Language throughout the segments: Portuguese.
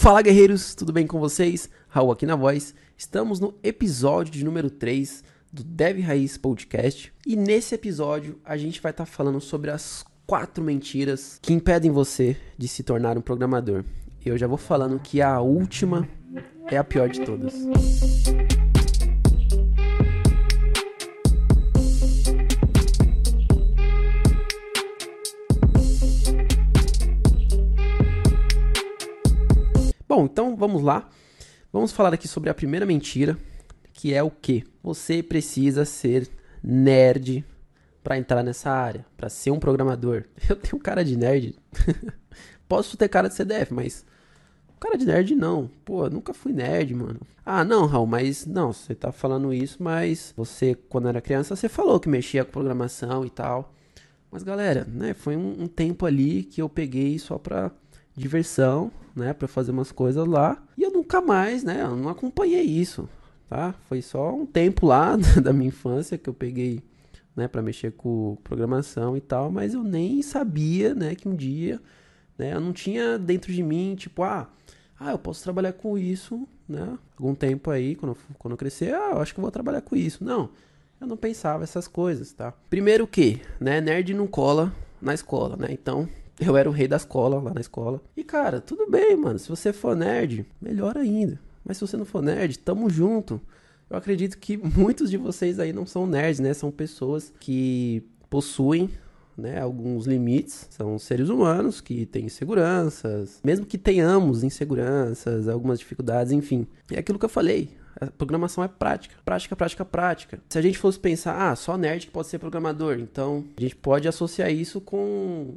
Fala guerreiros, tudo bem com vocês? Raul aqui na voz. Estamos no episódio de número 3 do Dev Raiz Podcast. E nesse episódio a gente vai estar tá falando sobre as quatro mentiras que impedem você de se tornar um programador. Eu já vou falando que a última é a pior de todas. Bom, então vamos lá. Vamos falar aqui sobre a primeira mentira, que é o que? Você precisa ser nerd para entrar nessa área, para ser um programador. Eu tenho cara de nerd. Posso ter cara de CDF, mas cara de nerd não. Pô, nunca fui nerd, mano. Ah, não, Raul, mas não, você tá falando isso, mas você, quando era criança, você falou que mexia com programação e tal. Mas galera, né, foi um, um tempo ali que eu peguei só pra diversão, né, para fazer umas coisas lá. E eu nunca mais, né, eu não acompanhei isso, tá? Foi só um tempo lá da minha infância que eu peguei, né, para mexer com programação e tal, mas eu nem sabia, né, que um dia, né, eu não tinha dentro de mim, tipo, ah, ah, eu posso trabalhar com isso, né? Algum tempo aí, quando eu, quando eu crescer, ah, eu acho que eu vou trabalhar com isso. Não, eu não pensava essas coisas, tá? Primeiro que, né, nerd não cola na escola, né? Então, eu era o rei da escola, lá na escola. E, cara, tudo bem, mano. Se você for nerd, melhor ainda. Mas se você não for nerd, tamo junto. Eu acredito que muitos de vocês aí não são nerds, né? São pessoas que possuem né, alguns limites. São seres humanos que têm inseguranças, mesmo que tenhamos inseguranças, algumas dificuldades, enfim. É aquilo que eu falei. A programação é prática, prática, prática, prática. Se a gente fosse pensar, ah, só nerd que pode ser programador, então a gente pode associar isso com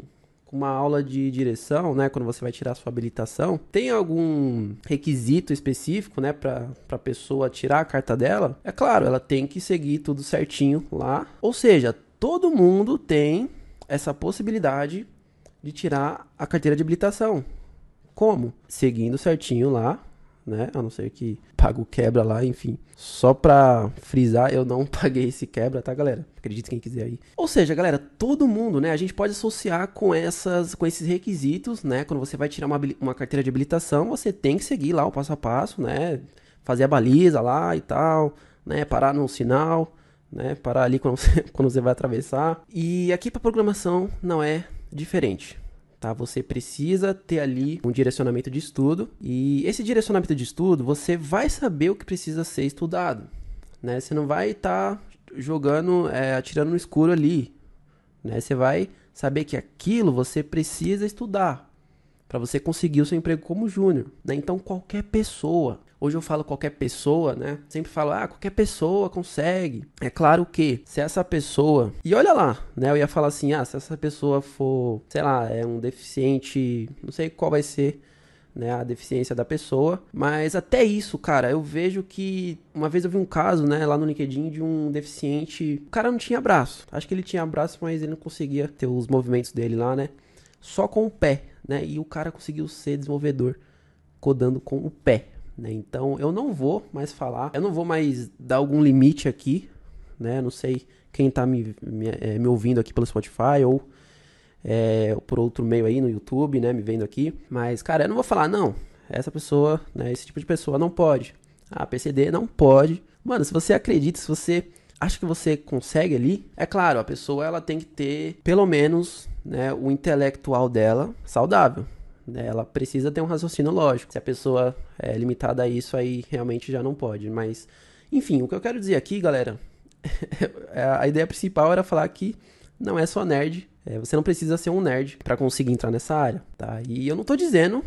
uma aula de direção, né, quando você vai tirar sua habilitação, tem algum requisito específico, né, para a pessoa tirar a carta dela? É claro, ela tem que seguir tudo certinho lá. Ou seja, todo mundo tem essa possibilidade de tirar a carteira de habilitação. Como? Seguindo certinho lá né? A não ser que pague o quebra lá, enfim. Só pra frisar, eu não paguei esse quebra, tá, galera? Acredite quem quiser aí. Ou seja, galera, todo mundo, né? A gente pode associar com essas, com esses requisitos, né? Quando você vai tirar uma, uma carteira de habilitação, você tem que seguir lá o passo a passo, né? Fazer a baliza lá e tal, né? Parar no sinal, né? Parar ali quando você, quando você vai atravessar. E aqui para programação não é diferente tá? Você precisa ter ali um direcionamento de estudo e esse direcionamento de estudo você vai saber o que precisa ser estudado, né? Você não vai estar tá jogando, é, atirando no escuro ali, né? Você vai saber que aquilo você precisa estudar para você conseguir o seu emprego como júnior, né? Então qualquer pessoa Hoje eu falo qualquer pessoa, né? Sempre falo, ah, qualquer pessoa consegue. É claro que se essa pessoa. E olha lá, né? Eu ia falar assim, ah, se essa pessoa for, sei lá, é um deficiente. Não sei qual vai ser. Né, a deficiência da pessoa, mas até isso, cara, eu vejo que uma vez eu vi um caso, né, lá no LinkedIn de um deficiente, o cara não tinha braço, acho que ele tinha braço, mas ele não conseguia ter os movimentos dele lá, né, só com o pé, né, e o cara conseguiu ser desenvolvedor codando com o pé, né? Então eu não vou mais falar, eu não vou mais dar algum limite aqui, né? Não sei quem está me, me, é, me, ouvindo aqui pelo Spotify ou é, por outro meio aí no YouTube, né? Me vendo aqui. Mas, cara, eu não vou falar, não, essa pessoa, né? Esse tipo de pessoa não pode. A PCD não pode. Mano, se você acredita, se você acha que você consegue ali, é claro, a pessoa ela tem que ter pelo menos né, o intelectual dela saudável. Né? Ela precisa ter um raciocínio lógico. Se a pessoa é limitada a isso, aí realmente já não pode. Mas, enfim, o que eu quero dizer aqui, galera, a ideia principal era falar que não é só nerd. É, você não precisa ser um nerd para conseguir entrar nessa área, tá? E eu não tô dizendo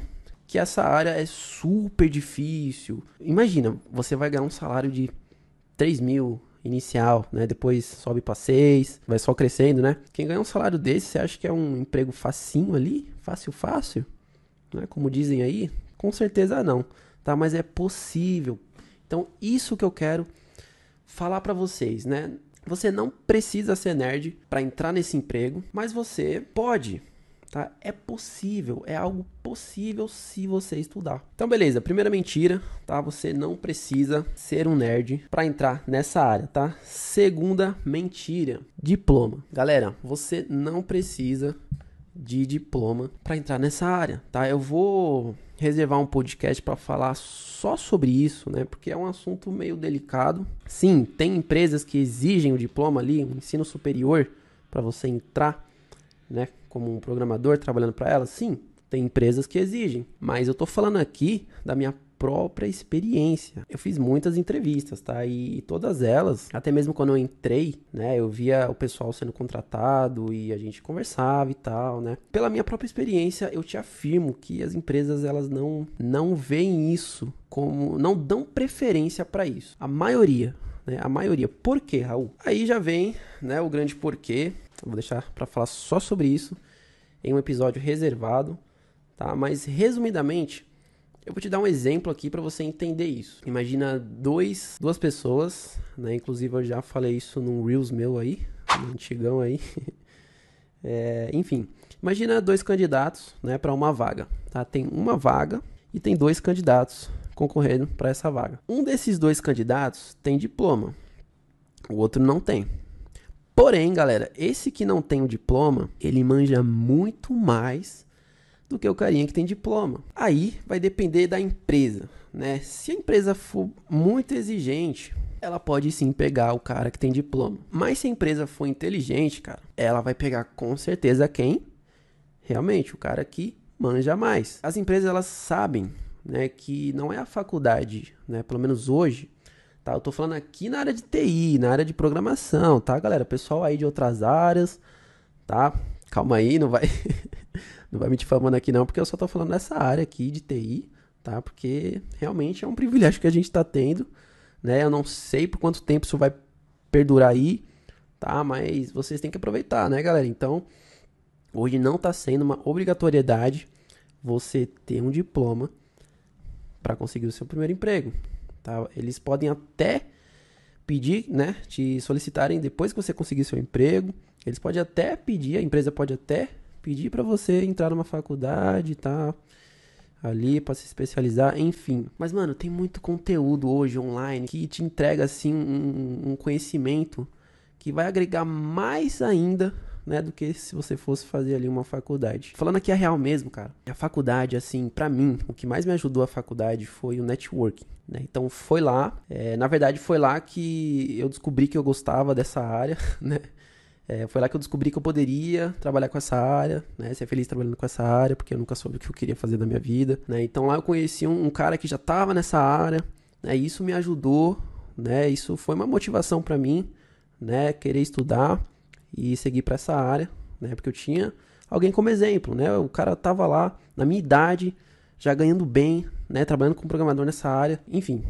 que essa área é super difícil. Imagina, você vai ganhar um salário de 3 mil inicial, né? Depois sobe para 6, vai só crescendo, né? Quem ganha um salário desse, você acha que é um emprego facinho ali? Fácil, fácil? né? Como dizem aí, com certeza não, tá? Mas é possível. Então, isso que eu quero falar para vocês, né? Você não precisa ser nerd para entrar nesse emprego, mas você pode, tá? É possível, é algo possível se você estudar. Então, beleza, primeira mentira, tá? Você não precisa ser um nerd para entrar nessa área, tá? Segunda mentira, diploma. Galera, você não precisa de diploma para entrar nessa área, tá? Eu vou reservar um podcast para falar só sobre isso, né? Porque é um assunto meio delicado. Sim, tem empresas que exigem o diploma ali, o ensino superior para você entrar, né, como um programador trabalhando para elas. Sim, tem empresas que exigem, mas eu tô falando aqui da minha própria experiência. Eu fiz muitas entrevistas, tá? E, todas elas, até mesmo quando eu entrei, né, eu via o pessoal sendo contratado e a gente conversava e tal, né? Pela minha própria experiência, eu te afirmo que as empresas elas não não veem isso como não dão preferência para isso. A maioria, né? A maioria. Por quê, Raul? Aí já vem, né, o grande porquê. Eu vou deixar para falar só sobre isso em um episódio reservado, tá? Mas resumidamente, eu vou te dar um exemplo aqui para você entender isso. Imagina dois, duas pessoas, né? Inclusive eu já falei isso num Reels meu aí, no antigão aí. É, enfim, imagina dois candidatos, né, para uma vaga. Tá? Tem uma vaga e tem dois candidatos concorrendo para essa vaga. Um desses dois candidatos tem diploma, o outro não tem. Porém, galera, esse que não tem o diploma, ele manja muito mais do que o carinha que tem diploma. Aí vai depender da empresa, né? Se a empresa for muito exigente, ela pode sim pegar o cara que tem diploma. Mas se a empresa for inteligente, cara, ela vai pegar com certeza quem? Realmente, o cara que manja mais. As empresas elas sabem, né, que não é a faculdade, né, pelo menos hoje, tá? Eu tô falando aqui na área de TI, na área de programação, tá, galera? Pessoal aí de outras áreas, tá? Calma aí, não vai Não vai me difamando aqui não, porque eu só tô falando dessa área aqui de TI, tá? Porque realmente é um privilégio que a gente tá tendo, né? Eu não sei por quanto tempo isso vai perdurar aí, tá? Mas vocês têm que aproveitar, né, galera? Então, hoje não tá sendo uma obrigatoriedade você ter um diploma para conseguir o seu primeiro emprego, tá? Eles podem até pedir, né, te solicitarem depois que você conseguir seu emprego. Eles podem até pedir, a empresa pode até pedir para você entrar numa faculdade, tá? Ali para se especializar, enfim. Mas, mano, tem muito conteúdo hoje online que te entrega, assim, um, um conhecimento que vai agregar mais ainda né, do que se você fosse fazer ali uma faculdade. Falando aqui a real mesmo, cara. A faculdade, assim, para mim, o que mais me ajudou a faculdade foi o networking. Né? Então foi lá, é, na verdade foi lá que eu descobri que eu gostava dessa área, né? É, foi lá que eu descobri que eu poderia trabalhar com essa área, né? Ser feliz trabalhando com essa área, porque eu nunca soube o que eu queria fazer da minha vida, né? Então lá eu conheci um, um cara que já estava nessa área, né? E isso me ajudou, né? Isso foi uma motivação para mim, né? Querer estudar e seguir para essa área, né? Porque eu tinha alguém como exemplo, né? O cara tava lá na minha idade, já ganhando bem, né? Trabalhando como programador nessa área, enfim.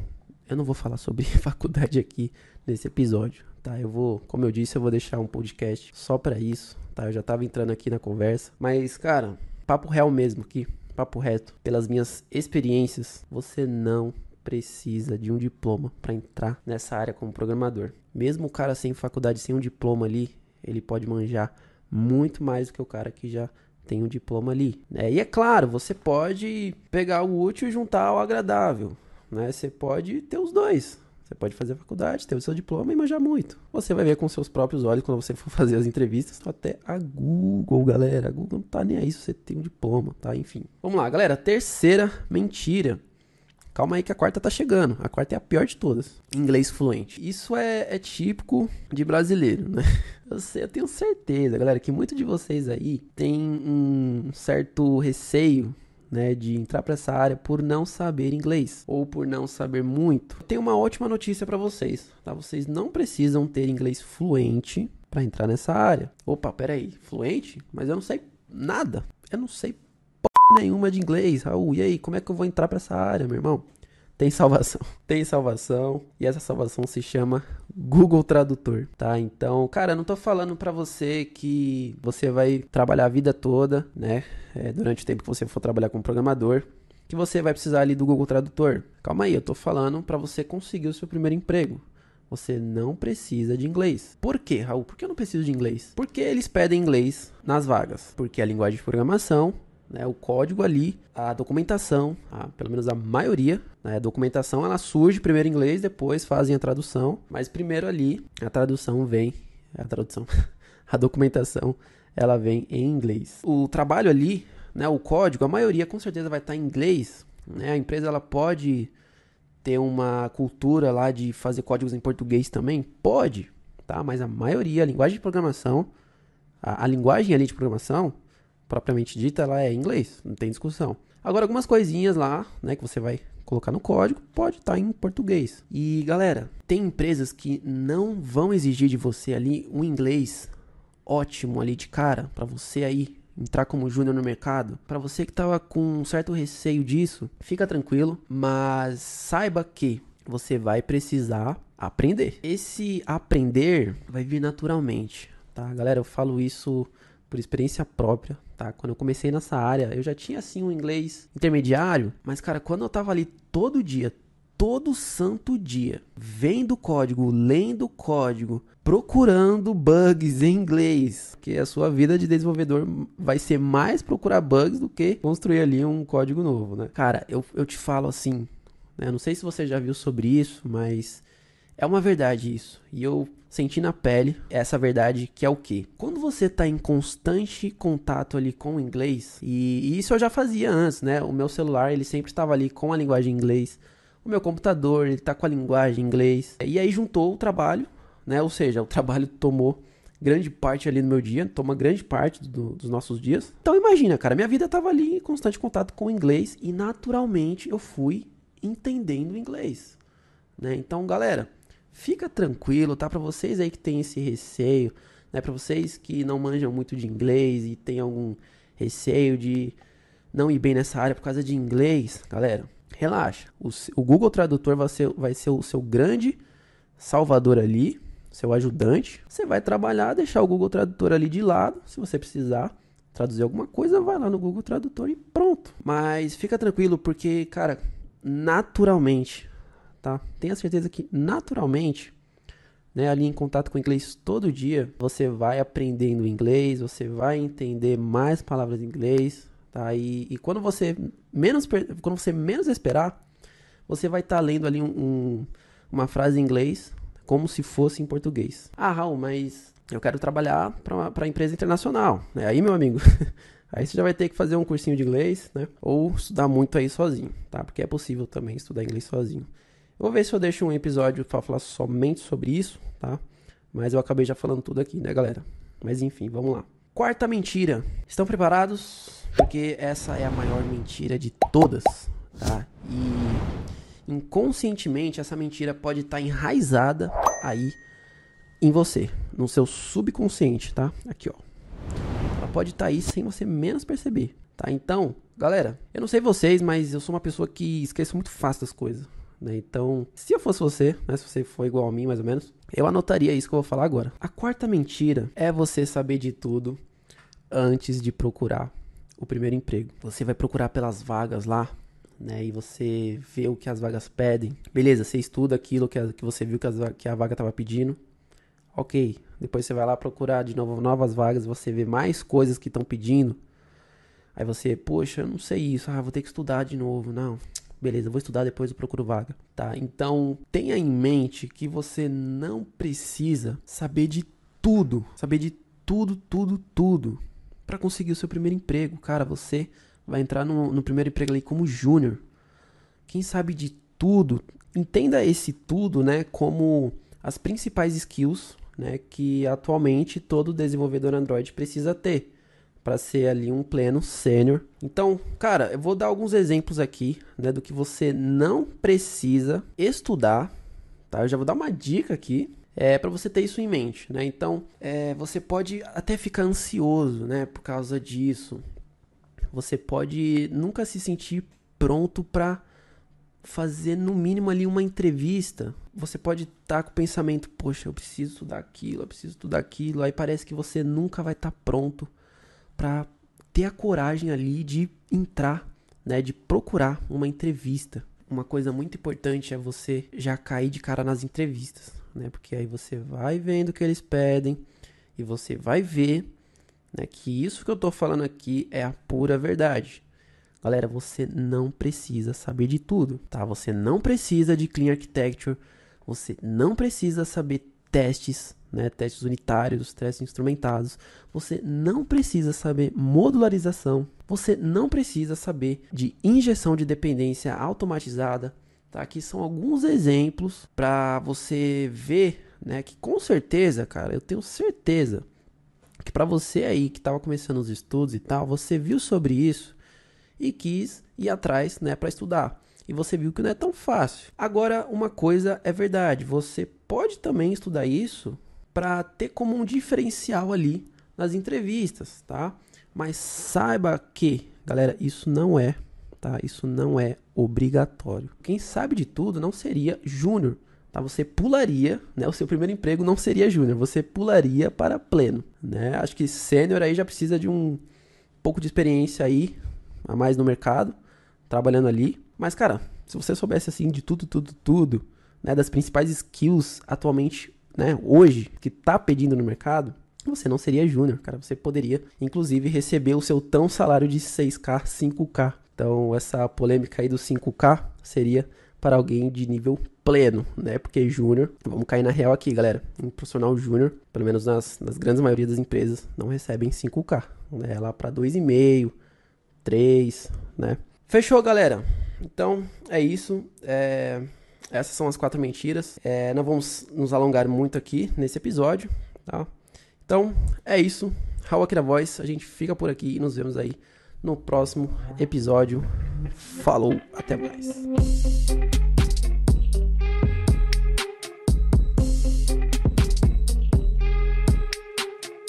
Eu não vou falar sobre faculdade aqui nesse episódio, tá? Eu vou, como eu disse, eu vou deixar um podcast só para isso, tá? Eu já tava entrando aqui na conversa, mas cara, papo real mesmo aqui, papo reto, pelas minhas experiências, você não precisa de um diploma para entrar nessa área como programador. Mesmo o cara sem faculdade, sem um diploma ali, ele pode manjar muito mais do que o cara que já tem um diploma ali. É, e é claro, você pode pegar o útil e juntar ao agradável. Né? Você pode ter os dois. Você pode fazer a faculdade, ter o seu diploma e manjar muito. Você vai ver com seus próprios olhos quando você for fazer as entrevistas. Até a Google, galera. A Google não tá nem aí se você tem um diploma, tá? Enfim. Vamos lá, galera. Terceira mentira. Calma aí que a quarta tá chegando. A quarta é a pior de todas. Inglês fluente. Isso é, é típico de brasileiro, né? Eu, sei, eu tenho certeza, galera, que muitos de vocês aí tem um certo receio né, de entrar para essa área por não saber inglês ou por não saber muito. Tenho uma ótima notícia para vocês, tá? Vocês não precisam ter inglês fluente para entrar nessa área. Opa, peraí, fluente? Mas eu não sei nada. Eu não sei nenhuma de inglês. Raul, e aí, como é que eu vou entrar para essa área, meu irmão? tem salvação. Tem salvação e essa salvação se chama Google Tradutor, tá? Então, cara, eu não tô falando para você que você vai trabalhar a vida toda, né? É, durante o tempo que você for trabalhar como programador, que você vai precisar ali do Google Tradutor. Calma aí, eu tô falando para você conseguir o seu primeiro emprego. Você não precisa de inglês. Por quê, Raul? Por que eu não preciso de inglês? Porque eles pedem inglês nas vagas. Porque a linguagem de programação né, o código ali, a documentação, a, pelo menos a maioria, né, a documentação ela surge primeiro em inglês, depois fazem a tradução, mas primeiro ali a tradução vem, a tradução, a documentação ela vem em inglês. O trabalho ali né, o código, a maioria com certeza vai estar em inglês. Né? A empresa ela pode ter uma cultura lá de fazer códigos em português também? Pode, tá? Mas a maioria, a linguagem de programação, a, a linguagem ali de programação, propriamente dita, ela é inglês, não tem discussão. Agora, algumas coisinhas lá, né, que você vai colocar no código, pode estar tá em português. E galera, tem empresas que não vão exigir de você ali um inglês ótimo ali de cara para você aí entrar como júnior no mercado. Para você que tava com um certo receio disso, fica tranquilo, mas saiba que você vai precisar aprender. Esse aprender vai vir naturalmente, tá? Galera, eu falo isso por experiência própria, tá? Quando eu comecei nessa área, eu já tinha assim um inglês intermediário, mas cara, quando eu tava ali todo dia, todo santo dia, vendo código, lendo código, procurando bugs em inglês, que a sua vida de desenvolvedor vai ser mais procurar bugs do que construir ali um código novo, né? Cara, eu, eu te falo assim, né? Não sei se você já viu sobre isso, mas é uma verdade isso. E eu senti na pele essa verdade que é o que? Quando você está em constante contato ali com o inglês, e, e, isso eu já fazia antes, né? O meu celular, ele sempre estava ali com a linguagem inglês. O meu computador, ele tá com a linguagem inglês. E aí juntou o trabalho, né? Ou seja, o trabalho tomou grande parte ali no meu dia, toma grande parte do, dos nossos dias. Então imagina, cara, minha vida tava ali em constante contato com o inglês e naturalmente eu fui entendendo inglês, né? Então, galera, fica tranquilo, tá? Para vocês aí que tem esse receio, né? Para vocês que não manjam muito de inglês e tem algum receio de não ir bem nessa área por causa de inglês, galera, relaxa. O, o Google Tradutor vai ser, vai ser o seu grande salvador ali, seu ajudante. Você vai trabalhar, deixar o Google Tradutor ali de lado, se você precisar traduzir alguma coisa, vai lá no Google Tradutor e pronto. Mas fica tranquilo porque, cara, naturalmente tá? Tenha certeza que naturalmente, né, ali em contato com o inglês todo dia, você vai aprendendo inglês, você vai entender mais palavras em inglês, tá? E, e quando você menos quando você menos esperar, você vai estar tá lendo ali um, um, uma frase em inglês como se fosse em português. Ah, Raul, mas eu quero trabalhar para empresa internacional. Né? Aí, meu amigo, aí você já vai ter que fazer um cursinho de inglês, né? Ou estudar muito aí sozinho, tá? Porque é possível também estudar inglês sozinho. Vou ver se eu deixo um episódio para falar somente sobre isso, tá? Mas eu acabei já falando tudo aqui, né, galera? Mas enfim, vamos lá. Quarta mentira. Estão preparados? Porque essa é a maior mentira de todas, tá? E inconscientemente essa mentira pode estar tá enraizada aí em você, no seu subconsciente, tá? Aqui, ó. Ela pode estar tá aí sem você menos perceber, tá? Então, galera, eu não sei vocês, mas eu sou uma pessoa que esqueço muito fácil das coisas. Né? Então, se eu fosse você, né, se você for igual a mim mais ou menos, eu anotaria isso que eu vou falar agora. A quarta mentira é você saber de tudo antes de procurar o primeiro emprego. Você vai procurar pelas vagas lá, né? E você vê o que as vagas pedem. Beleza, você estuda aquilo que, a, que você viu que, as, que a vaga estava pedindo. Ok. Depois você vai lá procurar de novo novas vagas, você vê mais coisas que estão pedindo. Aí você, poxa, eu não sei isso, ah, vou ter que estudar de novo. Não, Beleza, vou estudar depois eu procuro vaga, tá? Então, tenha em mente que você não precisa saber de tudo, saber de tudo, tudo, tudo para conseguir o seu primeiro emprego. Cara, você vai entrar no, no primeiro emprego ali como júnior. Quem sabe de tudo, entenda esse tudo, né, como as principais skills, né, que atualmente todo desenvolvedor Android precisa ter para ser ali um pleno sênior. Então, cara, eu vou dar alguns exemplos aqui, né, do que você não precisa estudar, tá? Eu já vou dar uma dica aqui, é para você ter isso em mente, né? Então, é, você pode até ficar ansioso, né, por causa disso. Você pode nunca se sentir pronto para fazer no mínimo ali uma entrevista. Você pode estar tá com o pensamento, poxa, eu preciso estudar aquilo, eu preciso estudar aquilo, aí parece que você nunca vai estar tá pronto para ter a coragem ali de entrar, né, de procurar uma entrevista. Uma coisa muito importante é você já cair de cara nas entrevistas, né? Porque aí você vai vendo o que eles pedem e você vai ver, né, que isso que eu tô falando aqui é a pura verdade. Galera, você não precisa saber de tudo, tá? Você não precisa de clean architecture, você não precisa saber testes, né, testes unitários, testes instrumentados. Você não precisa saber modularização, Você não precisa saber de injeção de dependência automatizada. Tá? Aqui são alguns exemplos para você ver, né, que com certeza, cara, eu tenho certeza que para você aí que estava começando os estudos e tal, você viu sobre isso e quis ir atrás, né, para estudar. E você viu que não é tão fácil. Agora, uma coisa é verdade, você pode também estudar isso para ter como um diferencial ali nas entrevistas, tá? Mas saiba que, galera, isso não é, tá? Isso não é obrigatório. Quem sabe de tudo não seria júnior, tá? Você pularia, né? O seu primeiro emprego não seria júnior, você pularia para pleno, né? Acho que sênior aí já precisa de um pouco de experiência aí a mais no mercado, trabalhando ali. Mas, cara, se você soubesse assim de tudo, tudo, tudo, né, das principais skills atualmente, né, hoje, que tá pedindo no mercado, você não seria júnior, cara. Você poderia, inclusive, receber o seu tão salário de 6K, 5K. Então, essa polêmica aí do 5K seria para alguém de nível pleno, né? Porque júnior, vamos cair na real aqui, galera. Um profissional júnior, pelo menos nas, nas grandes maioria das empresas, não recebem 5K. Né? É lá para 2,5, 3, né? Fechou, galera. Então, é isso. É... Essas são as quatro mentiras. É... Não vamos nos alongar muito aqui nesse episódio, tá? Então, é isso. Raul aqui na voz. A gente fica por aqui e nos vemos aí no próximo episódio. Falou, até mais.